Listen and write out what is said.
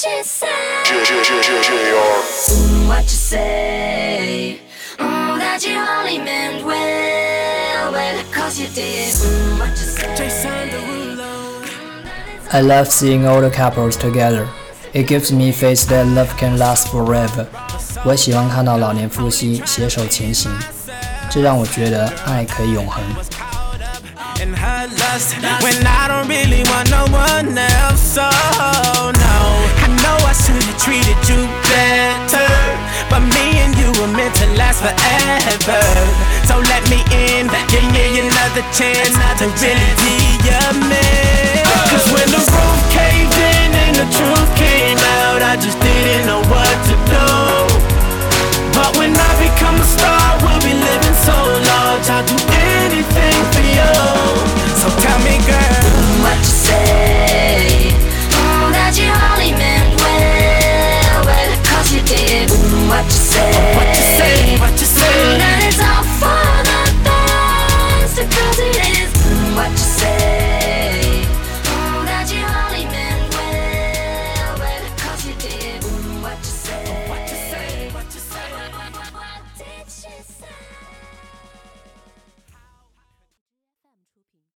she said. Mm, what you say? Mm, that you only meant well, well, cause you did. Mm, what you say? I love seeing older couples together. It gives me faith that love can last forever. 我喜欢看到老年夫妻携手前行，这让我觉得爱可以永恒。 last forever. So let me in, give me another chance to really